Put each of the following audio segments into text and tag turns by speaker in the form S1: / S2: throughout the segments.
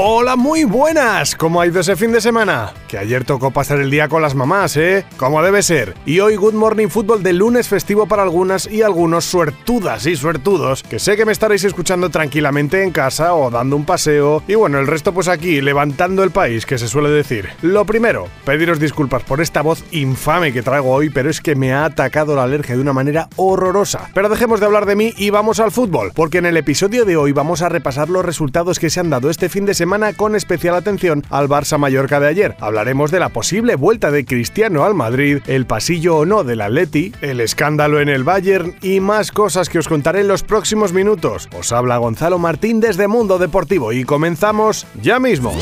S1: Hola, muy buenas. ¿Cómo ha ido ese fin de semana? Que ayer tocó pasar el día con las mamás, ¿eh? Como debe ser. Y hoy Good Morning Football de lunes festivo para algunas y algunos suertudas y suertudos, que sé que me estaréis escuchando tranquilamente en casa o dando un paseo. Y bueno, el resto pues aquí, levantando el país, que se suele decir. Lo primero, pediros disculpas por esta voz infame que traigo hoy, pero es que me ha atacado la alergia de una manera horrorosa. Pero dejemos de hablar de mí y vamos al fútbol, porque en el episodio de hoy vamos a repasar los resultados que se han dado este fin de semana con especial atención al Barça Mallorca de ayer. Hablaremos de la posible vuelta de Cristiano al Madrid, el pasillo o no del Atleti, el escándalo en el Bayern y más cosas que os contaré en los próximos minutos. Os habla Gonzalo Martín desde Mundo Deportivo y comenzamos ya mismo.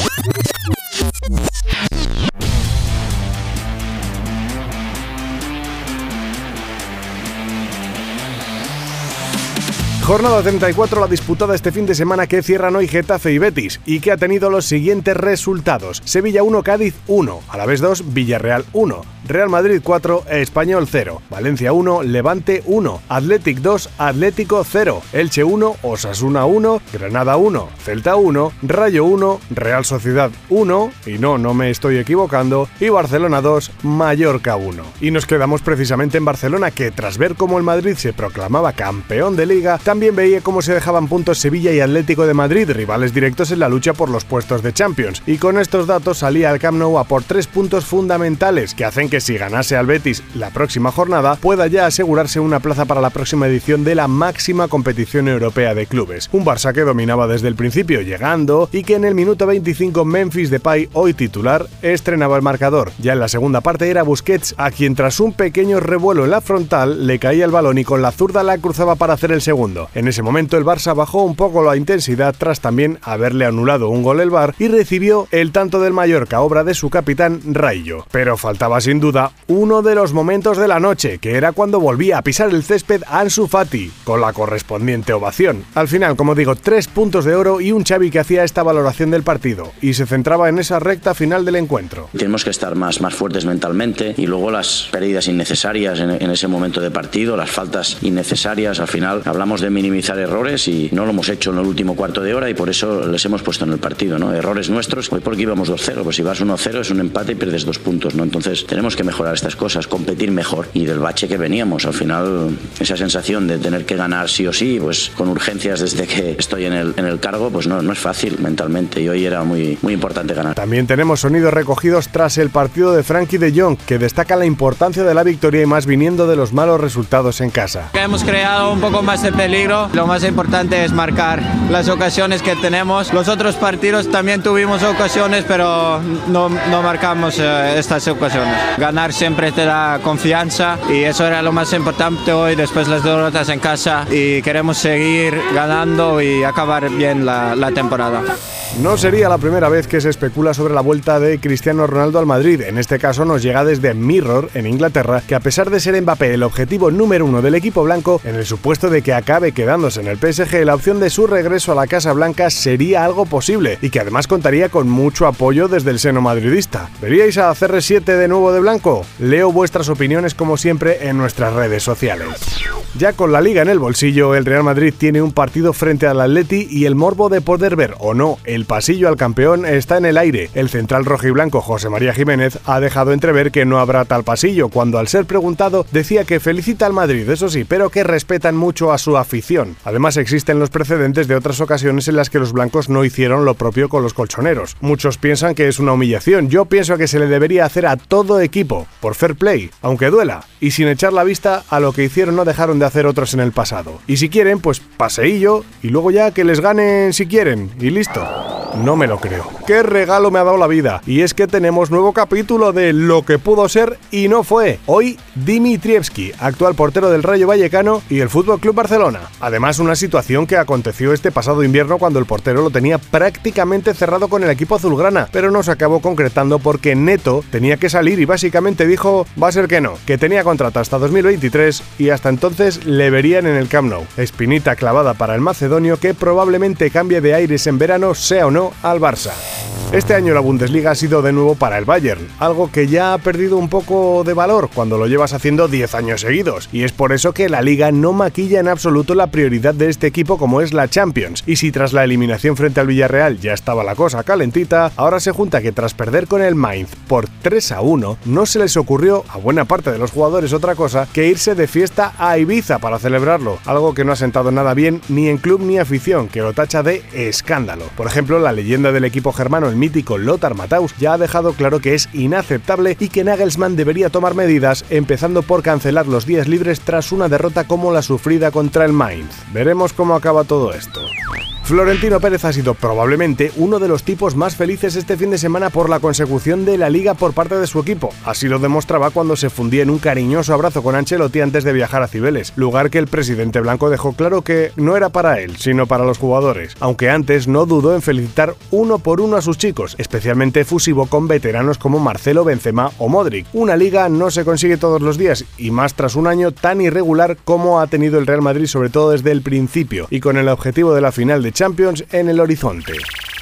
S1: Jornada 34 la disputada este fin de semana que cierran hoy Getafe y Betis y que ha tenido los siguientes resultados. Sevilla 1, Cádiz 1, a la vez 2, Villarreal 1, Real Madrid 4, Español 0, Valencia 1, Levante 1, Athletic 2, Atlético 0, Elche 1, Osasuna 1, Granada 1, Celta 1, Rayo 1, Real Sociedad 1, y no, no me estoy equivocando, y Barcelona 2, Mallorca 1. Y nos quedamos precisamente en Barcelona que tras ver cómo el Madrid se proclamaba campeón de liga, también veía cómo se dejaban puntos Sevilla y Atlético de Madrid, rivales directos en la lucha por los puestos de Champions. Y con estos datos salía al Camp Nou a por tres puntos fundamentales que hacen que si ganase al Betis la próxima jornada pueda ya asegurarse una plaza para la próxima edición de la máxima competición europea de clubes. Un Barça que dominaba desde el principio llegando y que en el minuto 25 Memphis Depay, hoy titular, estrenaba el marcador. Ya en la segunda parte era Busquets a quien tras un pequeño revuelo en la frontal le caía el balón y con la zurda la cruzaba para hacer el segundo. En ese momento el Barça bajó un poco la intensidad tras también haberle anulado un gol el Bar y recibió el tanto del Mallorca, obra de su capitán Rayo. Pero faltaba sin duda uno de los momentos de la noche, que era cuando volvía a pisar el césped Ansu Fati, con la correspondiente ovación. Al final, como digo, tres puntos de oro y un Xavi que hacía esta valoración del partido y se centraba en esa recta final del encuentro.
S2: Tenemos que estar más, más fuertes mentalmente y luego las pérdidas innecesarias en, en ese momento de partido, las faltas innecesarias, al final hablamos de minimizar errores y no lo hemos hecho en el último cuarto de hora y por eso les hemos puesto en el partido, ¿no? Errores nuestros, hoy porque íbamos 2-0, pues si vas 1-0 es un empate y pierdes dos puntos, ¿no? Entonces tenemos que mejorar estas cosas, competir mejor y del bache que veníamos, al final esa sensación de tener que ganar sí o sí, pues con urgencias desde que estoy en el, en el cargo, pues no, no es fácil mentalmente y hoy era muy, muy importante ganar.
S1: También tenemos sonidos recogidos tras el partido de Frankie de Jong, que destaca la importancia de la victoria y más viniendo de los malos resultados en casa.
S3: Hemos creado un poco más de peligro lo más importante es marcar las ocasiones que tenemos. Los otros partidos también tuvimos ocasiones, pero no, no marcamos eh, estas ocasiones. Ganar siempre te da confianza y eso era lo más importante hoy después las derrotas en casa y queremos seguir ganando y acabar bien la, la temporada.
S1: No sería la primera vez que se especula sobre la vuelta de Cristiano Ronaldo al Madrid. En este caso nos llega desde Mirror, en Inglaterra, que a pesar de ser Mbappé el objetivo número uno del equipo blanco, en el supuesto de que acabe quedándose en el PSG, la opción de su regreso a la Casa Blanca sería algo posible y que además contaría con mucho apoyo desde el seno madridista. ¿Veríais a CR7 de nuevo de blanco? Leo vuestras opiniones como siempre en nuestras redes sociales. Ya con la liga en el bolsillo, el Real Madrid tiene un partido frente al Atleti y el morbo de poder ver o no el pasillo al campeón está en el aire. El central rojiblanco José María Jiménez ha dejado entrever que no habrá tal pasillo, cuando al ser preguntado decía que felicita al Madrid, eso sí, pero que respetan mucho a su Además existen los precedentes de otras ocasiones en las que los blancos no hicieron lo propio con los colchoneros. Muchos piensan que es una humillación, yo pienso que se le debería hacer a todo equipo, por fair play, aunque duela, y sin echar la vista a lo que hicieron no dejaron de hacer otros en el pasado. Y si quieren, pues paseillo y luego ya que les ganen si quieren y listo. No me lo creo. qué regalo me ha dado la vida. Y es que tenemos nuevo capítulo de lo que pudo ser y no fue. Hoy, Dimitrievski, actual portero del Rayo Vallecano y el Fútbol Club Barcelona. Además, una situación que aconteció este pasado invierno cuando el portero lo tenía prácticamente cerrado con el equipo azulgrana, pero no se acabó concretando porque Neto tenía que salir y básicamente dijo, va a ser que no, que tenía contrato hasta 2023 y hasta entonces le verían en el Camp Nou. Espinita clavada para el macedonio que probablemente cambie de aires en verano, sea o no, al Barça. Este año la Bundesliga ha sido de nuevo para el Bayern, algo que ya ha perdido un poco de valor cuando lo llevas haciendo 10 años seguidos, y es por eso que la liga no maquilla en absoluto la prioridad de este equipo como es la Champions, y si tras la eliminación frente al Villarreal ya estaba la cosa calentita, ahora se junta que tras perder con el Mainz por 3 a 1, no se les ocurrió a buena parte de los jugadores otra cosa que irse de fiesta a Ibiza para celebrarlo, algo que no ha sentado nada bien ni en club ni afición, que lo tacha de escándalo. Por ejemplo, la leyenda del equipo germano, el mítico Lothar Matthaus ya ha dejado claro que es inaceptable y que Nagelsmann debería tomar medidas, empezando por cancelar los días libres tras una derrota como la sufrida contra el Mainz. Veremos cómo acaba todo esto. Florentino Pérez ha sido probablemente uno de los tipos más felices este fin de semana por la consecución de la liga por parte de su equipo. Así lo demostraba cuando se fundía en un cariñoso abrazo con Ancelotti antes de viajar a Cibeles, lugar que el presidente blanco dejó claro que no era para él, sino para los jugadores, aunque antes no dudó en felicitar uno por uno a sus chicos, especialmente fusivo con veteranos como Marcelo Benzema o Modric. Una liga no se consigue todos los días y más tras un año tan irregular como ha tenido el Real Madrid sobre todo desde el principio y con el objetivo de la final de Champions en el horizonte.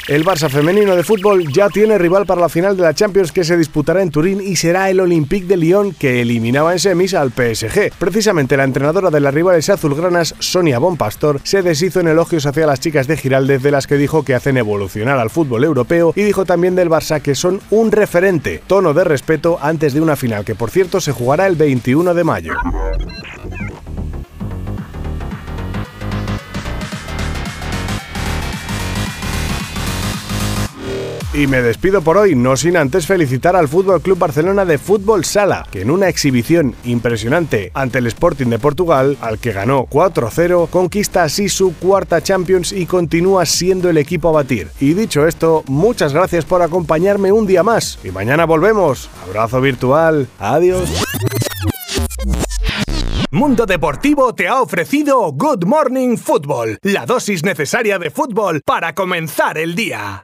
S1: El Barça femenino de fútbol ya tiene rival para la final de la Champions que se disputará en Turín y será el Olympique de Lyon que eliminaba en semis al PSG. Precisamente la entrenadora de las rivales azulgranas, Sonia Bonpastor, se deshizo en elogios hacia las chicas de Giraldez de las que dijo que hacen evolucionar al fútbol europeo y dijo también del Barça que son un referente, tono de respeto antes de una final que por cierto se jugará el 21 de mayo. Y me despido por hoy, no sin antes felicitar al Fútbol Club Barcelona de Fútbol Sala, que en una exhibición impresionante ante el Sporting de Portugal, al que ganó 4-0, conquista así su cuarta Champions y continúa siendo el equipo a batir. Y dicho esto, muchas gracias por acompañarme un día más. Y mañana volvemos. Abrazo virtual. Adiós.
S4: Mundo Deportivo te ha ofrecido Good Morning Football, la dosis necesaria de fútbol para comenzar el día.